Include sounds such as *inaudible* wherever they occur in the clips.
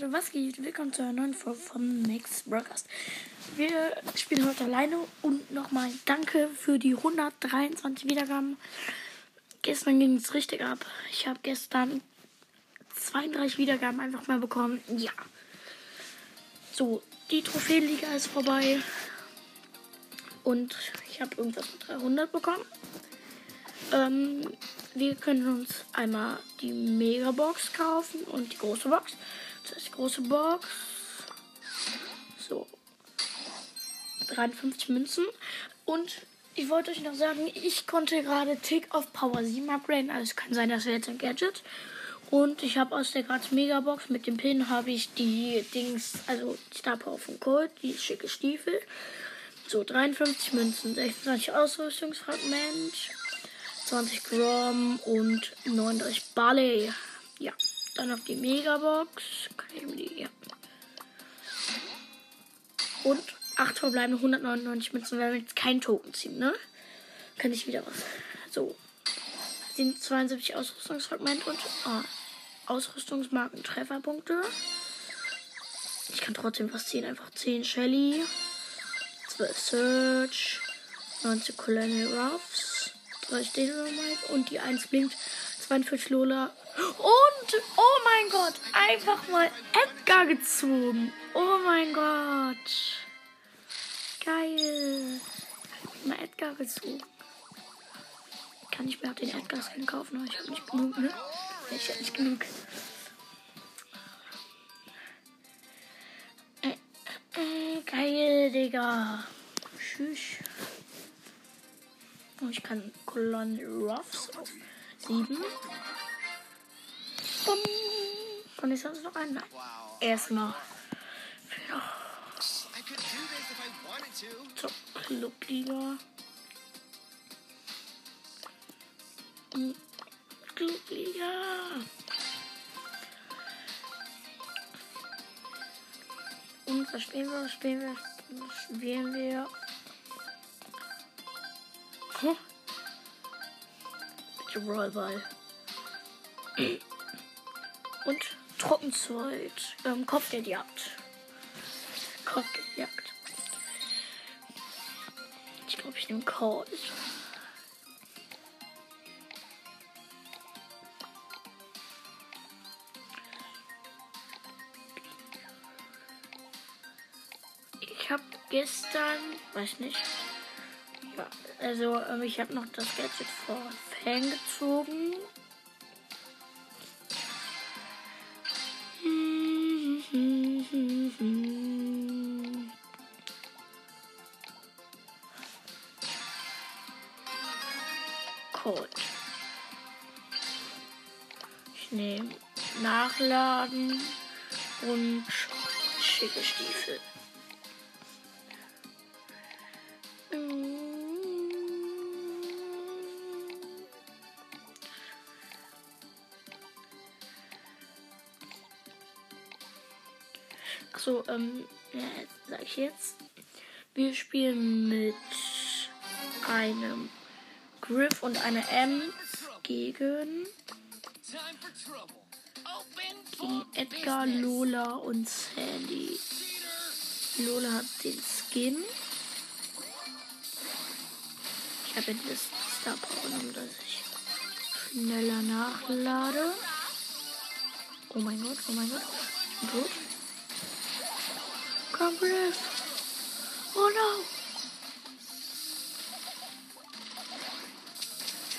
Leute, was geht? Willkommen zu einer neuen Folge von Max Broadcast. Wir spielen heute alleine und nochmal danke für die 123 Wiedergaben. Gestern ging es richtig ab. Ich habe gestern 32 Wiedergaben einfach mal bekommen. Ja. So, die Trophäenliga ist vorbei. Und ich habe irgendwas mit 300 bekommen. Ähm, wir können uns einmal die Megabox kaufen und die große Box. Das heißt, die große Box. So. 53 Münzen. Und ich wollte euch noch sagen, ich konnte gerade Tick auf Power 7 upgraden. Also es kann sein, dass er jetzt ein Gadget. Und ich habe aus der gratis Megabox mit dem Pin habe ich die Dings, also die Star Power von Colt, die schicke Stiefel. So, 53 Münzen, 26 Ausrüstungsfragment, 20 Grom und 39 Barley. Ja, dann auf die Megabox. Kann ich die, ja. Und 8 verbleibende 199 Münzen, wenn wir jetzt keinen Token ziehen, ne? Kann ich wieder was. So. Sind 72 Ausrüstungsfragmente und ah, Ausrüstungsmarken Trefferpunkte. Ich kann trotzdem was ziehen. Einfach 10 Shelly, 12 Search, 19 Colonel Ruffs, 30 Dynamite und die 1 blinkt, 42 Lola. Und, oh mein Gott, einfach mal Edgar gezogen. Oh mein Gott. Geil. Mal Edgar gezogen. Kann ich mir auch den Edgar-Skin kaufen, aber ich habe nicht genug, ne? Ich habe nicht genug. Äh, äh, geil, Digga. Tschüss. Und ich kann Colonel Ruffs auf 7. Bumm. Und ich sonst noch einen? Nein. Erstmal. Zur Clubliga. Clubliga. Und was spielen wir? Was spielen wir? Was spielen wir? Huh? Bitte Rollball. Und Trockenzeug. Ähm, Kopfgeldjagd. Kopfgeldjagd. Ich glaube, ich nehme Cold. Ich habe gestern, weiß nicht, ja, also ähm, ich habe noch das Gadget vor Fan gezogen. Schicke Stiefel. Achso, ähm, ja, sag ich jetzt. Wir spielen mit einem Griff und einer Ems gegen, gegen Edgar, Lola und Sandy. Lola hat den Skin. Ich habe jetzt das Star Power genommen, dass ich schneller nachlade. Oh mein Gott, oh mein Gott. Gut. Komm, Griff. Oh no.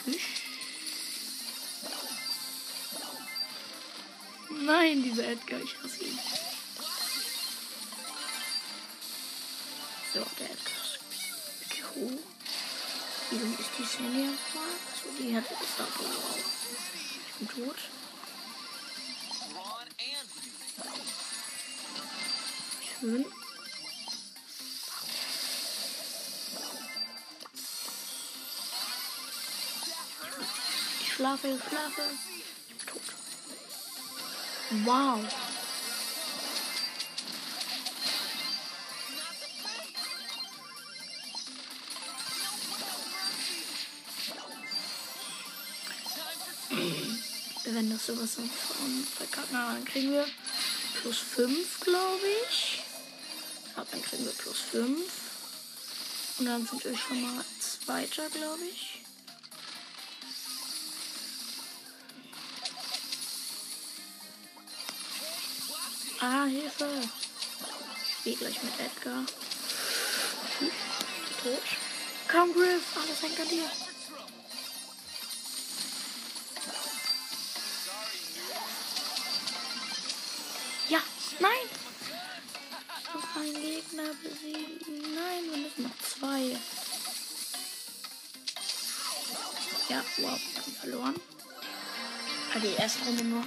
Tschüss. Nein, dieser Edgar, ich hasse ihn. Wie dumm ist die Sandy erstmal? So, die hat jetzt da. Ich bin tot. Schön. Ich schlafe, ich schlafe. Ich bin tot. Wow. Wenn das sowas von verkacken, dann kriegen wir plus 5, glaube ich. Ja, dann kriegen wir plus 5. Und dann sind wir schon mal Zweiter, glaube ich. Ah, Hilfe. Ich gehe gleich mit Edgar. Hm, tot. Komm, Griff, alles hängt an dir. Nein. Noch ein Gegner besiegen. Nein, wir müssen noch zwei. Ja, wow, wir haben verloren. Ah, die erste Runde nur.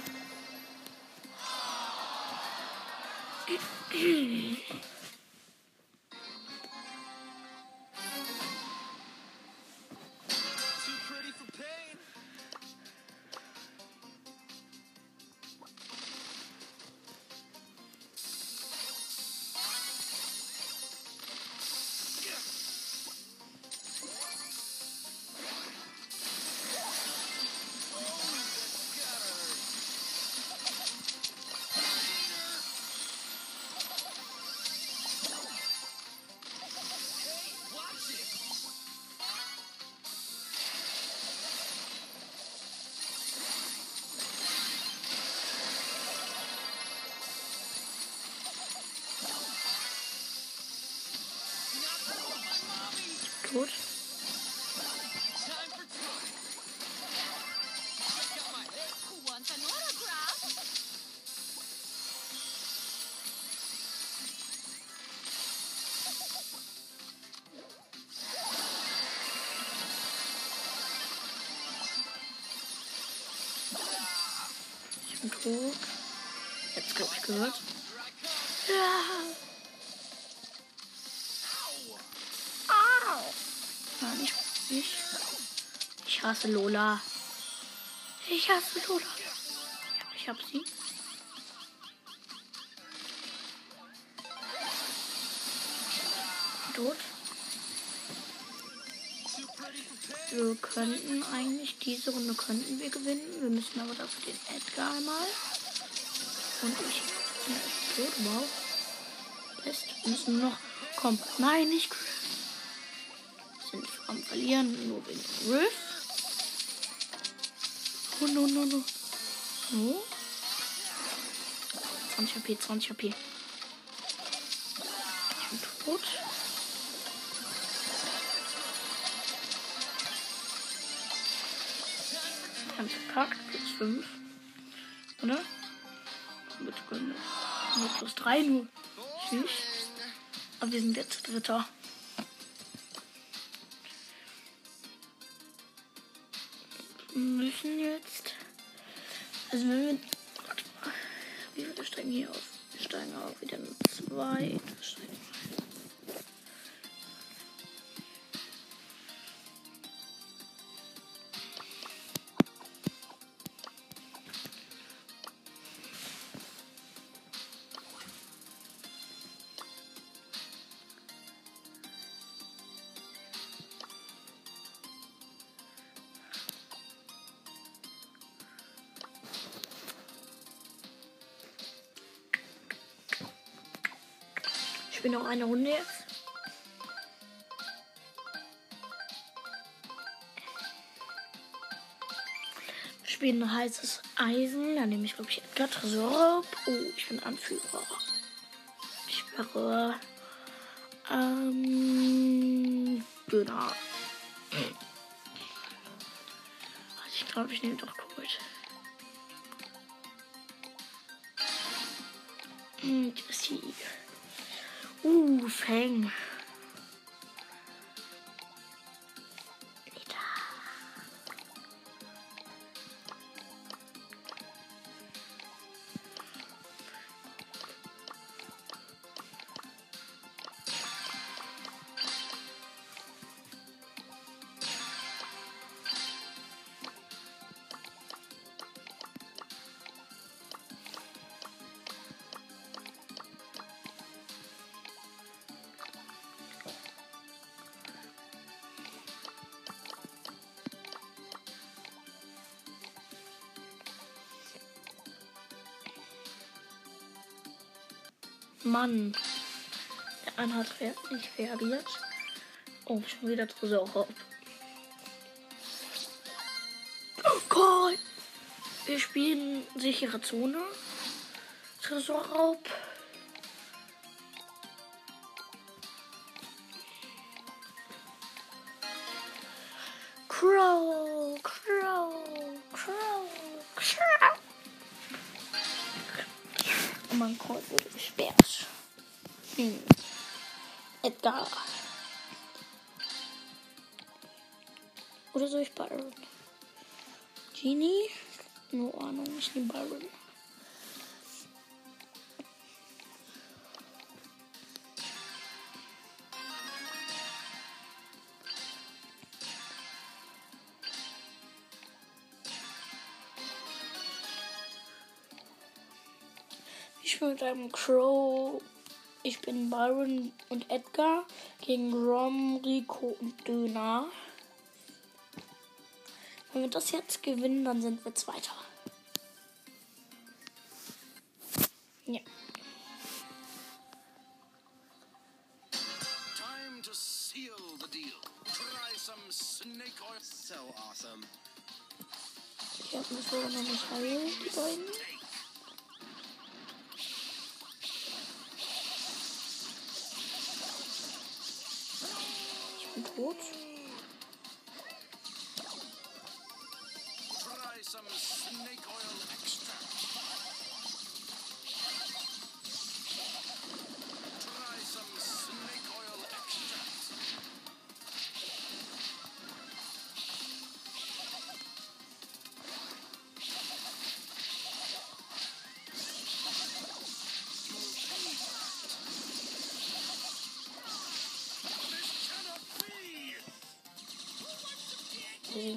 Tot. Jetzt glaube ich gehört. Hasse Lola. Ich hasse Lola. Ich hab sie. Tot. Wir könnten eigentlich diese Runde könnten wir gewinnen. Wir müssen aber dafür den Edgar einmal. Und ich. Ja, ist tot, wow. Wir müssen noch. Komm. Nein, nicht Griff. Sind am Verlieren, nur wegen Griff. No no no. So. 20 HP, 20 HP. Ich bin tot. Ganz verkackt. Plus 5. Oder? Mit Gründe. Plus 3 nur. Süß. Aber wir sind jetzt Dritter. Müssen jetzt. Also wenn wir. Warte mal. Wie viele steigen hier auf? Wir steigen auf wieder nur zwei. Eine Runde jetzt. Spielen heißes Eisen. Dann nehme ich, glaube ich, Edgar Tresor. Oh, ich bin Anführer. Ich wäre. Ähm. Döner. Ich glaube, ich nehme doch Cold. Hm, Jessie. Uh, Fang. Mann. Der eine hat nicht reagiert. Oh, schon wieder Tresorraub. Oh Gott. Wir spielen sichere Zone. Tresorraub. Und mein Call wurde gesperrt. Hm. Edgar. Oder soll ich Byron? Genie? No Ahnung, ich nehme Byron. Einem Crow. Ich bin Byron und Edgar gegen Rom, Rico und Döner. Wenn wir das jetzt gewinnen, dann sind wir Zweiter. Ja. Time to seal the deal. Try some snake oil. So awesome. Ich habe mich sogar noch nicht heilen, die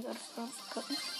Wir sind gerade vor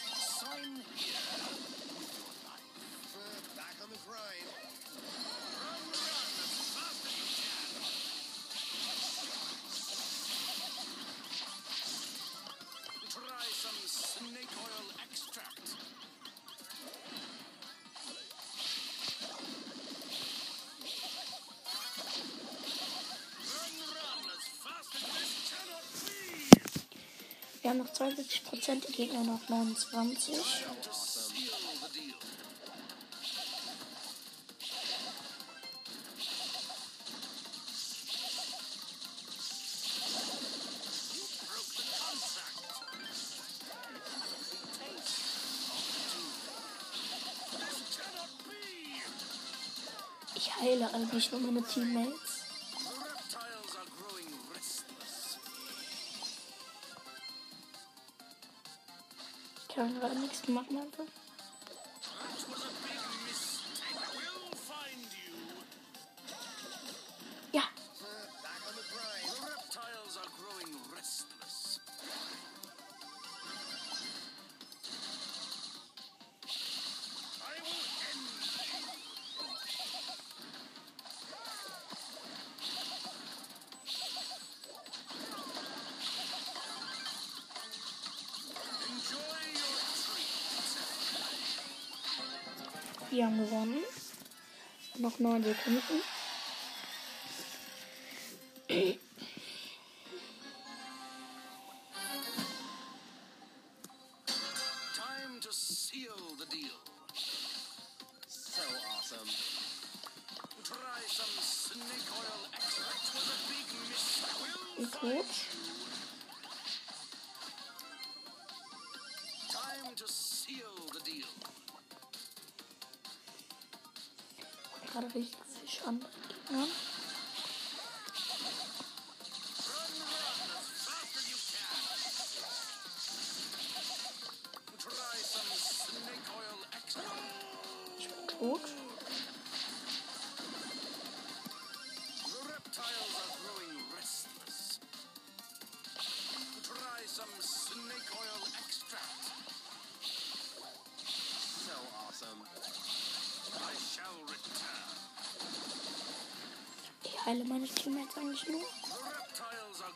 Wir haben noch 72 Prozent, die Gegner noch 29. To seal the deal. broke the contract. This cannot be. Ich heile eigentlich nur meine Teammates. Ich gerade nichts machen einfach. Noch 9 Sekunden. Return. Ich heile meine Teammates eigentlich nur. The reptiles are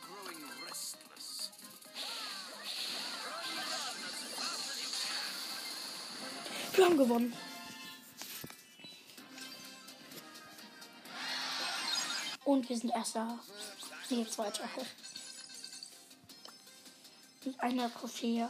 Und wir sind erster. Nee, zweiter. *laughs* Mit einer Trophäe.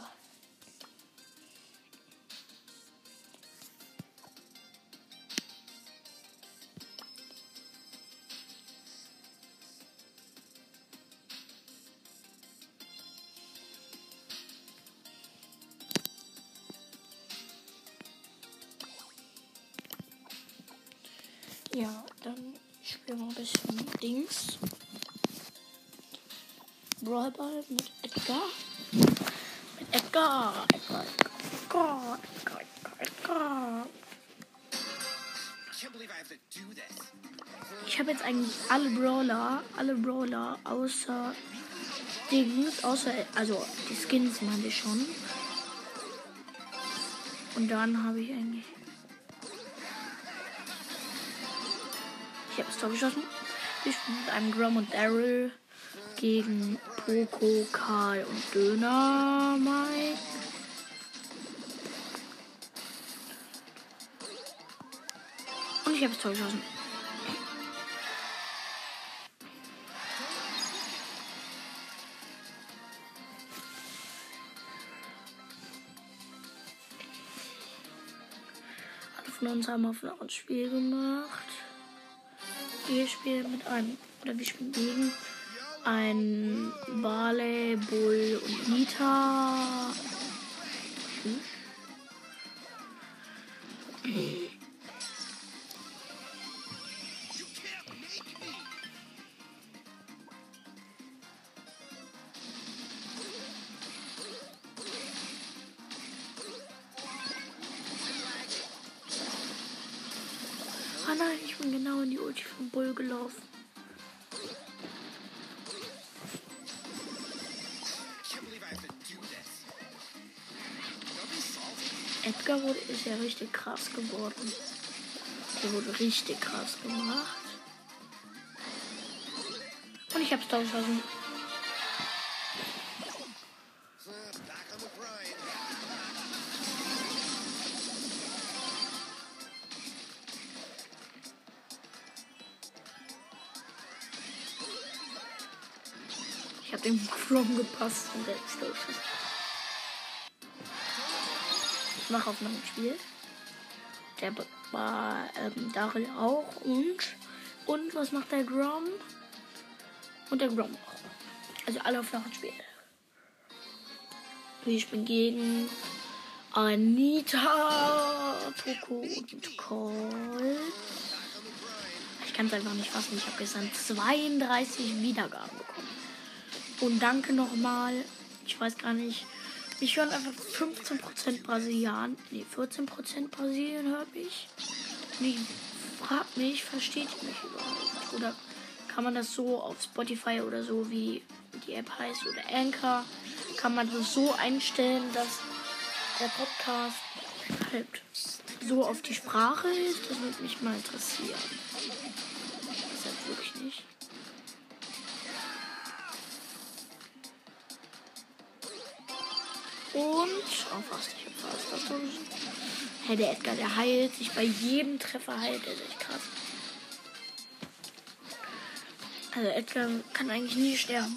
Ich habe jetzt eigentlich alle Brawler, alle Brawler außer Dings, außer, also die Skins meine ich schon. Und dann habe ich eigentlich. Ich habe es Tor geschossen. Ich spiele mit einem Grom und Daryl gegen Poco, Karl und Döner Mike. Und ich habe es Tor geschossen. Von uns haben auf ein Spiel gemacht. Wir spielen mit einem, oder wir spielen gegen ein Barley, Bull und Nita. Hm? Edgar wurde, ist ja richtig krass geworden. Der wurde richtig krass gemacht. Und ich hab's da geschossen. Ich hab dem Chrome gepasst und der ist mache auf mein Spiel. Der war ähm, Daryl auch und und was macht der Grom? Und der Grom auch. Also alle auf ein Spiel. Ich bin gegen Anita, Poco und Cole. Ich kann es einfach nicht fassen. Ich habe gestern 32 Wiedergaben bekommen. Und danke nochmal. Ich weiß gar nicht. Mich hören einfach 15% Brasilianer. Nee, 14% Brasilien hört mich. Und ich frag mich, versteht ihr mich überhaupt? Oder kann man das so auf Spotify oder so, wie die App heißt, oder Anchor, kann man das so einstellen, dass der Podcast halt so auf die Sprache ist? Das würde mich mal interessieren. Das halt wirklich nicht. Und. Oh, fast. Ich hab fast so. Hey, der Edgar, der heilt sich bei jedem Treffer heilt. Der ist echt krass. Also, Edgar kann eigentlich nie sterben.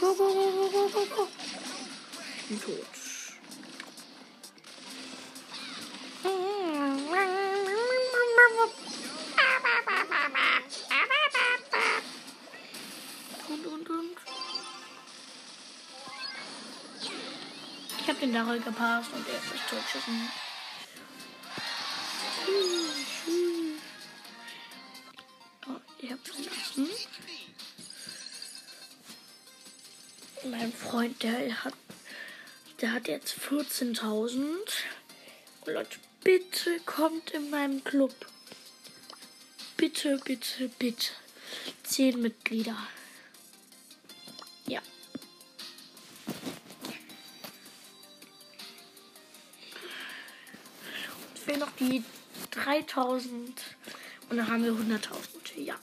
Go, go, go, go, go, go. Ich bin tot. *laughs* Ich hab den Daryl gepasst und er ist das totgeschossen. Oh, ich hab verlassen. Mein Freund, der hat, der hat jetzt 14.000. Und Leute, bitte kommt in meinem Club. Bitte, bitte, bitte. Zehn Mitglieder. Fehlen noch die 3000 und dann haben wir 100.000. Ja.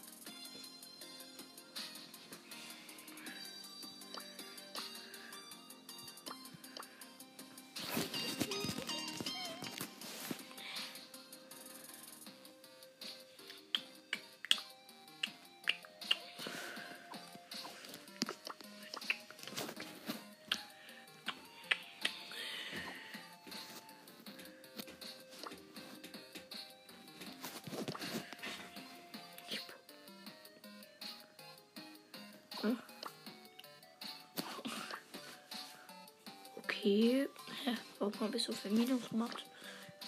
Habe ich so viel Minus gemacht?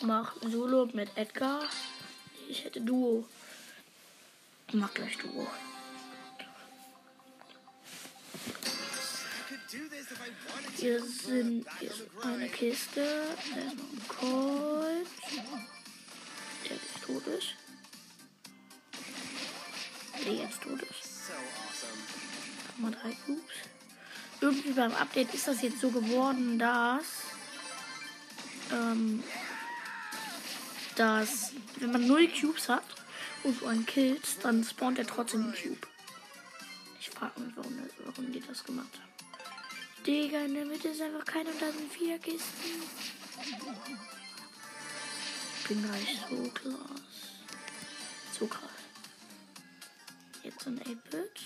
Mach Solo mit Edgar. Ich hätte Duo. Mach gleich Duo. Hier sind hier ist eine Kiste. Ein Colt. Der jetzt tot ist. Der jetzt tot ist. Mal drei Cubes. Irgendwie beim Update ist das jetzt so geworden, dass. Ähm, dass, wenn man null Cubes hat und so einen killt, dann spawnt er trotzdem einen Cube. Ich frage mich, warum, warum die das gemacht haben. Digga, in der Mitte ist einfach keiner und da sind vier Kisten. Ich bin gleich so krass. So krass. Jetzt ein 8-Bit.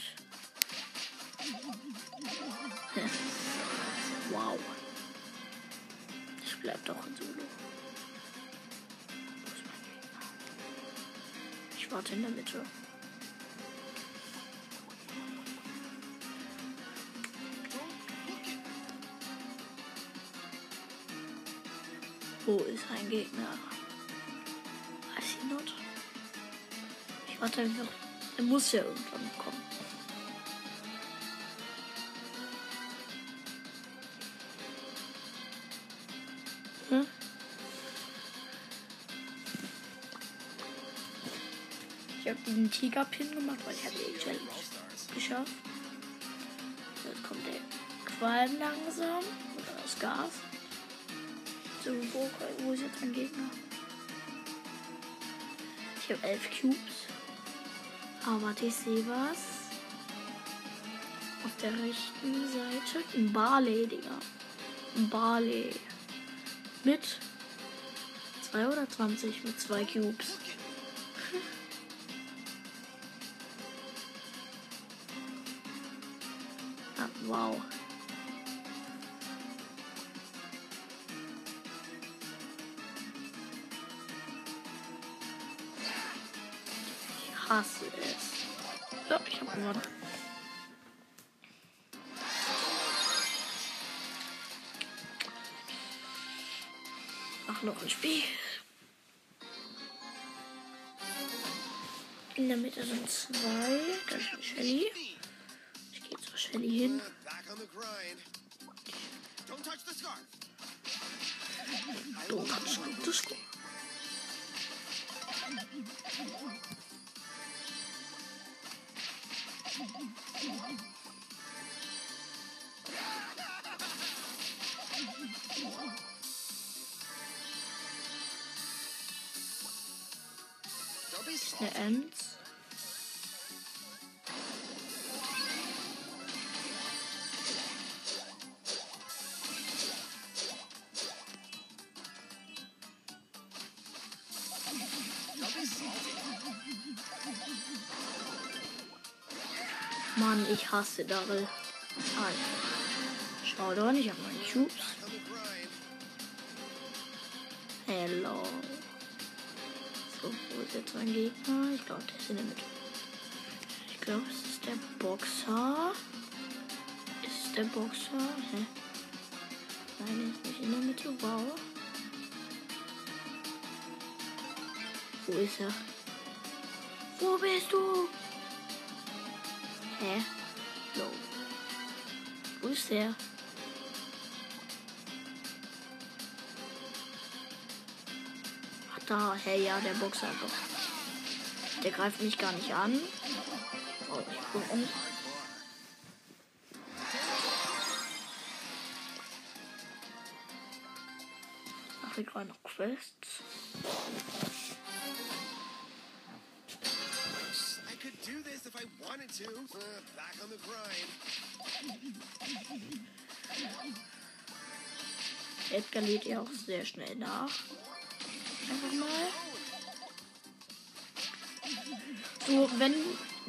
*laughs* Wow. Ich bleib doch in Solo. Ich warte in der Mitte. Wo ist ein Gegner? Weiß ich nicht. Ich warte einfach. Er muss ja irgendwann kommen. Diesen Tiger-Pin gemacht, weil ich habe die Challenge geschafft. Jetzt kommt der Qualm langsam. Oder das Gas. So, wo, wo ist jetzt mein Gegner? Ich habe elf Cubes. Aber warte, ich sehe was. Auf der rechten Seite. Ein Barley, Digga. Ein Barley. Mit 2 oder 20 mit zwei Cubes. Wow. Ich hasse es. Ja, ich hab gewonnen. Mach noch ein Spiel. In der Mitte sind zwei. Da ist Shelly. どうかするんですか Mann, ich hasse Daryl. Ah, Schau doch nicht an meinen Cubes. Hello. So, wo ist jetzt mein Gegner? Ich glaube, der ist in der Mitte. Ich glaube, es ist der Boxer. Ist es der Boxer? Hä? Nein, er ist nicht in der Mitte. Wow. Wo ist er? Wo bist du? Hä? So. Wo ist er? Ach da, hey, ja, der Boxer doch. Der greift mich gar nicht an. Oh, ich bin um. Ach, wir gerade noch Quests. I wanted to. Uh, back on the grind. Edgar lädt ja auch sehr schnell nach. Einfach mal. So, wenn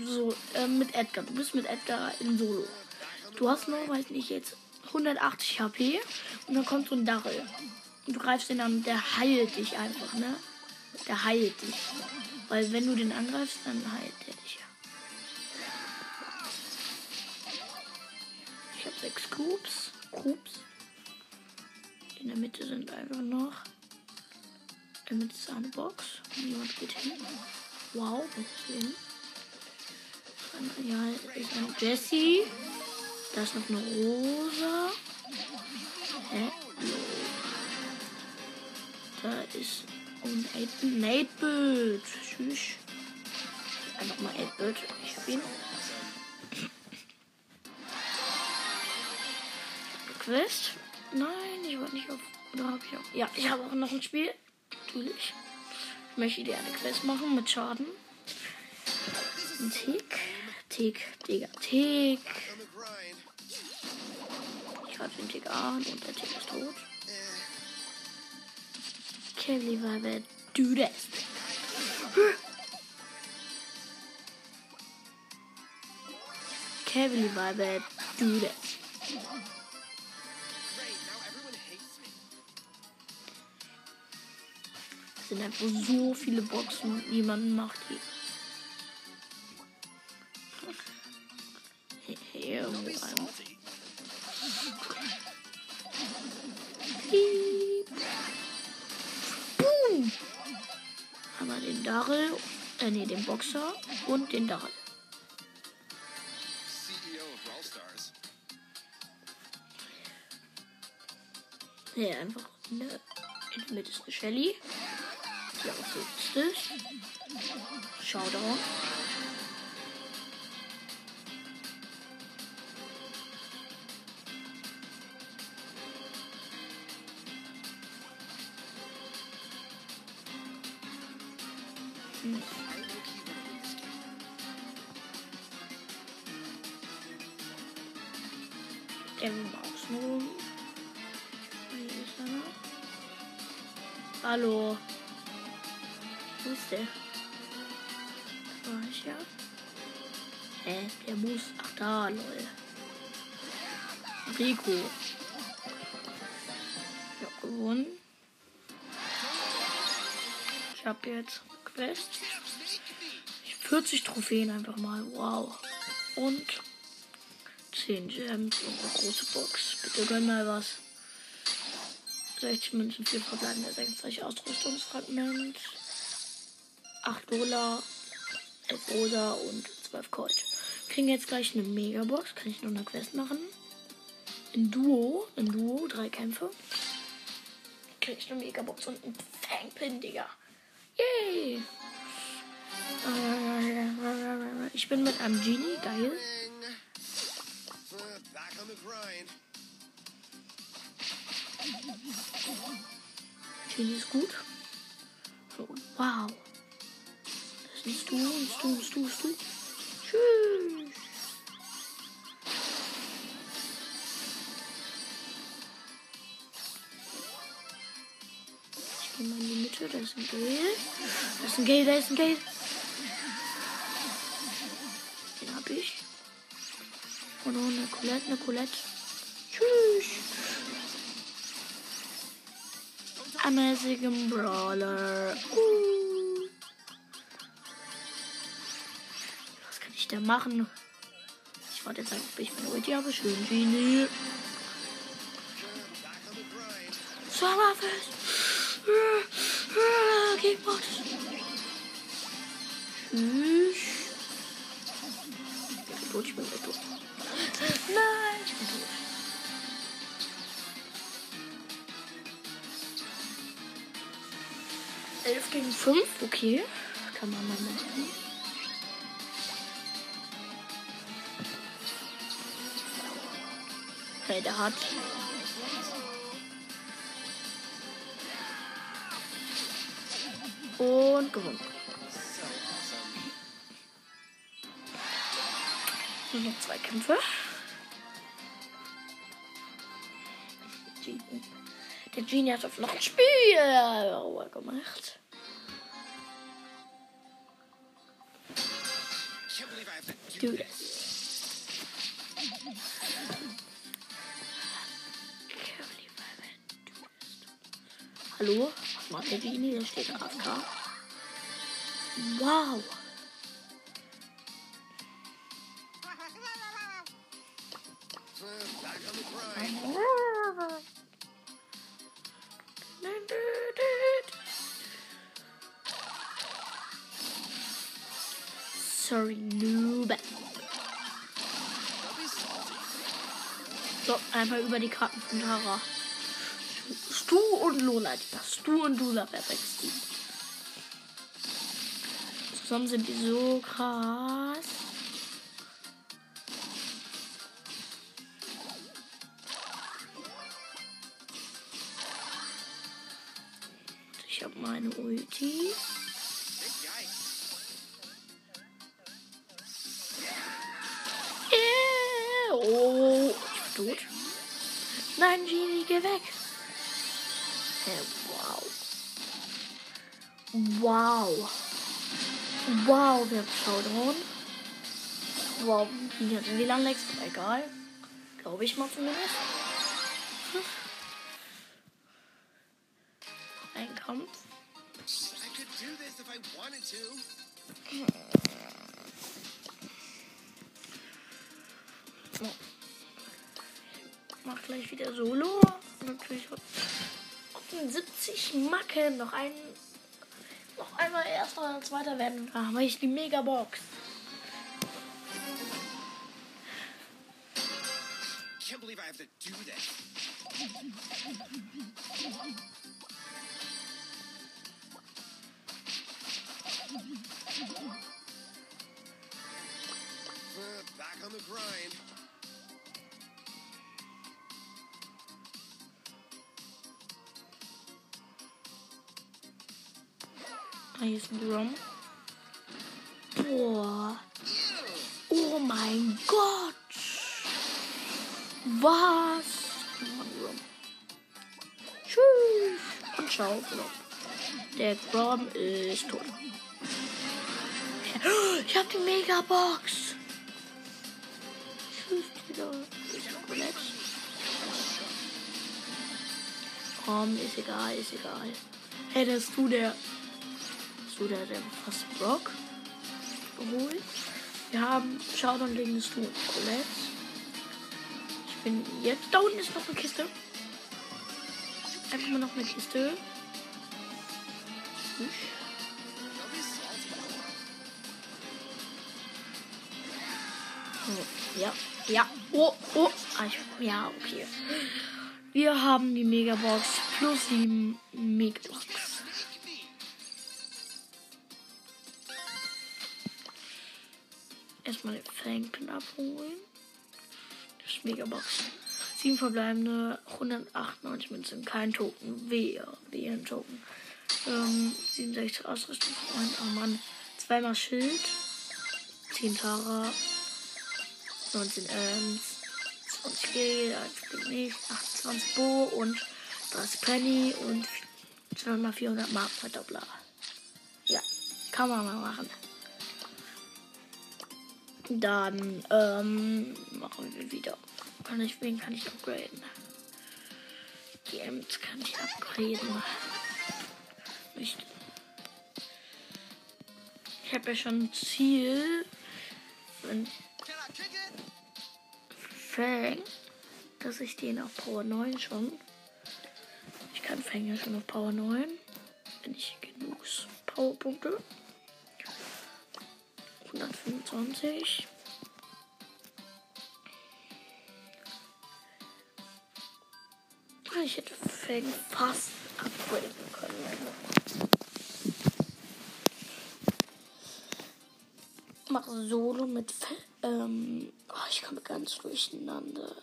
so ähm, mit Edgar, du bist mit Edgar in Solo. Du hast nur, weiß nicht, jetzt 180 HP und dann kommt so ein Darrell. Und du greifst den an, der heilt dich einfach, ne? Der heilt dich. Weil wenn du den angreifst, dann heilt der dich sechs Cubes. Cubes. In der Mitte sind einfach noch. In der Mitte ist eine Box. Niemand geht hin. Wow, hin? Ja, ist ein Jessie. Da ist noch eine Rosa. Hä? Da ist ein 8-Bit. Tschüss. Einfach mal 8-Bit. Ich Quest? Nein, ich wollte nicht auf. Oder habe ich auch? Ja, ich habe auch noch ein Spiel. Natürlich. Ich möchte dir eine Quest machen mit Schaden. Ein Tick. Tick, Digga, Tick. Ich hatte den Tick an und der Tick ist tot. Believe I would do. Can't believe I would do that. Es sind einfach so viele Boxen, niemand macht die. Hier *laughs* irgendwo ein. Salty. Piep. Boom. Haben wir den Darrell, äh nee, den Boxer und den Darrell. Stars. Nee, einfach in der, in der Mitte ist eine Shelly. Die aufgesetzt ist. Showdown. Der muss. Ach da, lol. Rico. Ich hab gewonnen. Ich hab jetzt Quest. 40 Trophäen einfach mal. Wow. Und 10 Gems und eine große Box. Bitte gönn mal was. 60 Münzen, 4 verbleibende 60 Ausrüstungsfragment. 8 Dollar, 11 Rosa und 12 Gold. Kriegen jetzt gleich eine Megabox. Kann ich noch eine Quest machen? In Duo, in Duo, drei Kämpfe. Krieg ich eine Megabox und einen Fangpin, Digga. Yay! Ich bin mit einem Genie, geil. Genie ist gut. So, wow. Das bist du, bist du, bist du, bist du. Tschüss. Ich gehe mal in die Mitte, da ist ein Gale. Da ist ein Gale, da ist ein Gale. Den hab ich. Und noch eine Colette, eine Colette. Tschüss. Amazing Brawler. Uh. Ich da machen? Ich wollte jetzt sagen, ob ich meine Ulti habe. Schön, Genie. Summerfest. Gegenbox. Tschüss. Ich bin tot, ich bin tot. Nein, ich bin tot. Elf gegen fünf, okay. Kann man mal machen. Hey, der hat und gewonnen. Nur noch zwei Kämpfe. Der Genie hat auf noch ein Spiel äh, gemacht. die Niederschläge AK. Wow. Sorry, noob. So, I'm everybody cut from Tara. Und Lola, Digga. Stu und Lola, perfekt. Team. Zusammen sind die so krass. Ich habe meine Ulti. Oh, ich bin tot. Nein, Genie, geh weg. Wow. Wow. Wow, wir haben Showdown. Wow, Genie hat WLAN-Lex, aber egal. Glaube ich mal zumindest. Ein Kampf. So. Mach gleich wieder Solo. Natürlich 78 Macke. Noch ein. Noch einmal erster oder zweiter werden. Da habe ich die Megabox. Can't believe I have to do this. Back on the grind. Ah, Hier ist ein Drum. Boah. Oh mein Gott. Was? Tschüss. Und ciao. Blob. Der Grom ist tot. Ich hab die Megabox. Tschüss, wieder. Ist noch Colette. Komm, ist egal, ist egal. Hey, das ist du der. Du der, der fast Brock geholt? Wir haben Showdown gegen Du und Colette. Ich bin jetzt. Da unten ist noch eine Kiste. Einfach mal noch eine Kiste. Oh, Ja, ja. Oh, oh. Ah, ich, ja, okay. Wir haben die Megabox plus 7 Megabox. Erstmal den Fangpin abholen. Das ist Megabox. 7 verbleibende, 198 Münzen, kein Token. Wehe, wehe ein Token. Ähm, 67 Ausrüstung. Oh Mann. Zweimal Schild. 10 Tara. 19 Ems, 20 G, 1 nicht, 28 Bo und 30 Penny und 200 400 Mark Verdoppler. Ja, kann man mal machen. Dann ähm, machen wir wieder. Kann ich, wen kann ich upgraden? Die Ems kann ich upgraden. Nicht. Ich habe ja schon ein Ziel. Wenn? Fang, dass ich den auf Power 9 schon. Ich kann Fang ja schon auf Power 9. Wenn ich genug Powerpunkte. 125. Ah, Ich hätte Fang fast upgraden können. Mach Solo mit ähm, oh, ich komme ganz durcheinander.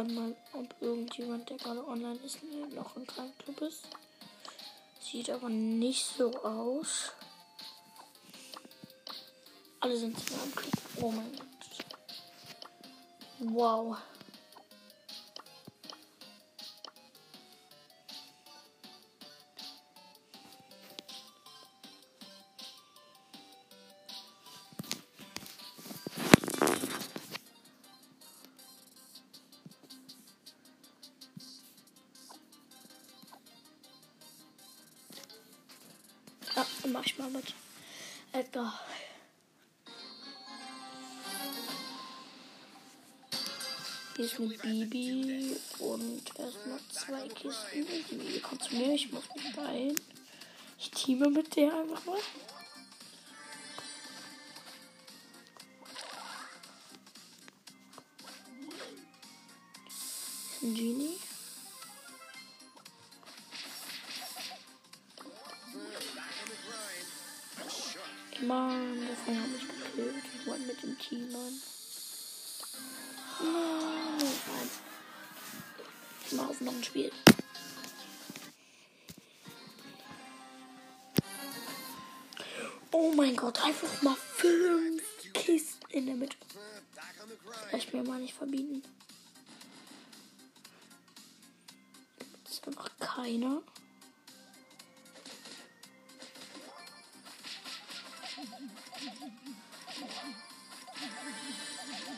Gerade mal, ob irgendjemand, der gerade online ist, noch in keinem Club ist. Sieht aber nicht so aus. Alle sind zusammen. Oh mein Gott. Wow. Mal mit Edgar. Hier ist eine Bibi und erstmal zwei Kisten. Die Bibi kommt zu mir, ich muss mich beeilen. Ich teame mit der einfach mal. Ein Genie. An. Nein, nein. Ich mach auf noch ein Spiel. Oh mein Gott, einfach mal fünf Kisten in der Mitte. Lass mir mal nicht verbieten. Ist einfach keiner.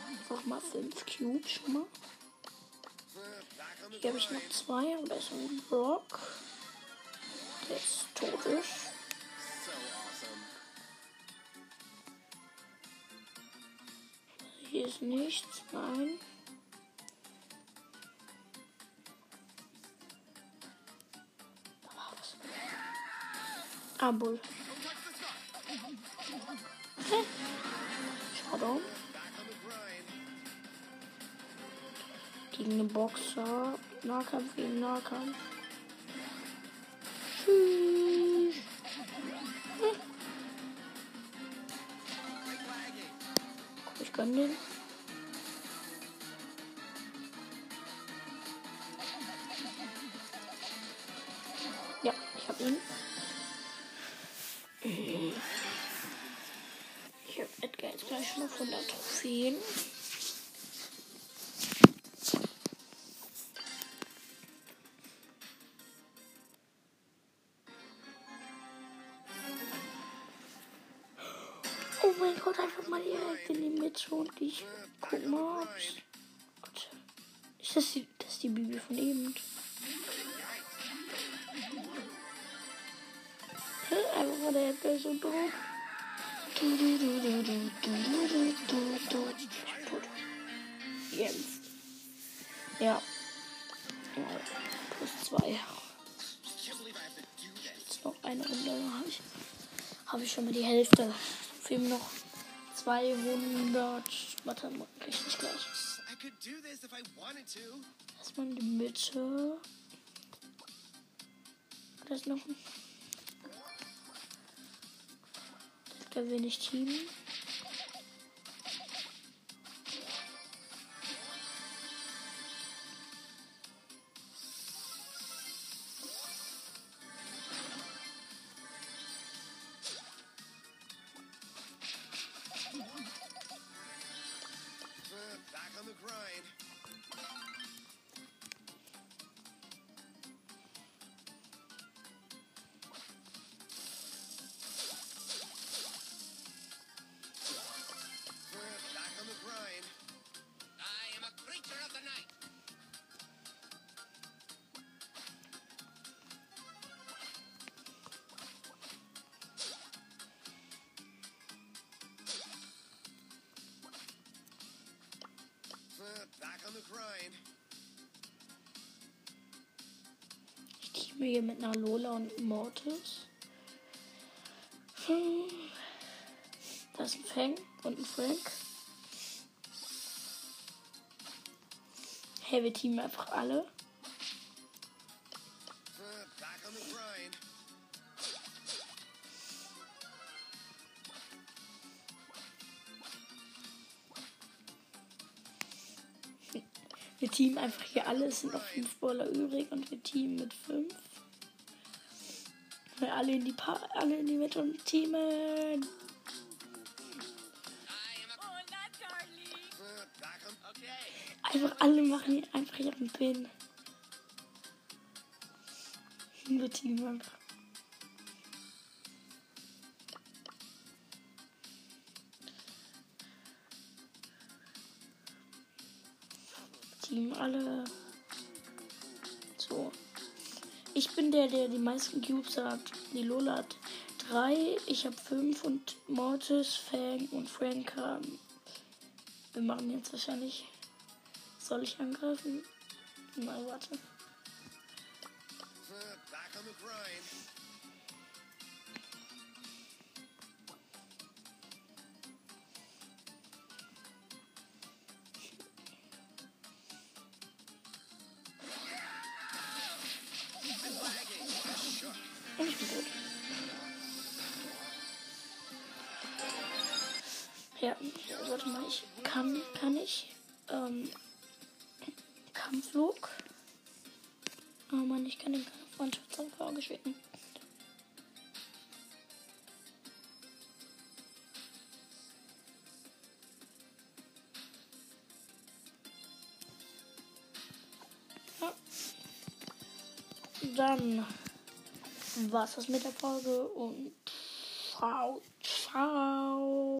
Einfach Muffins Cube schon mal. Hier habe ich noch zwei, am besten Brock. Der ist totisch. Hier ist nichts, nein. Ah, Bull. Hä? Pardon. Gegen den Boxer. Nahkampf gegen Nahkampf. Tschüss. Hm. Ich kann den. 500 Trophäen. Oh mein Gott, einfach mal direkt in die Mitte und ich guck mal. Gott. Ist das die, das ist die Bibel von eben? Einfach mal der Apple so doof. Jetzt. Ja. ja. Plus zwei. Jetzt noch eine Runde, dann habe ich, hab ich schon mal die Hälfte. Fehlen noch 200. Warte, mal, richtig gleich. Erstmal in die Mitte. Da ist noch ein. Da will ich teamen. Ich teame hier mit einer Lola und Mortis. Hm. Da ist ein Fang und ein Frank. Hey, wir teamen einfach alle. Teamen einfach hier alle. Es sind noch fünf Brawler übrig und wir teamen mit fünf. Ja, alle in die pa alle in die Mitte und teamen. Einfach alle machen hier einfach ihren Pin. Wir teamen einfach. Team alle. So. Ich bin der, der die meisten Cubes hat. Die Lola hat drei, ich habe fünf und Mortis, Fang und Frank haben. Wir machen jetzt wahrscheinlich. Soll ich angreifen? Na, warte. Dann war's das mit der Folge und ciao, ciao.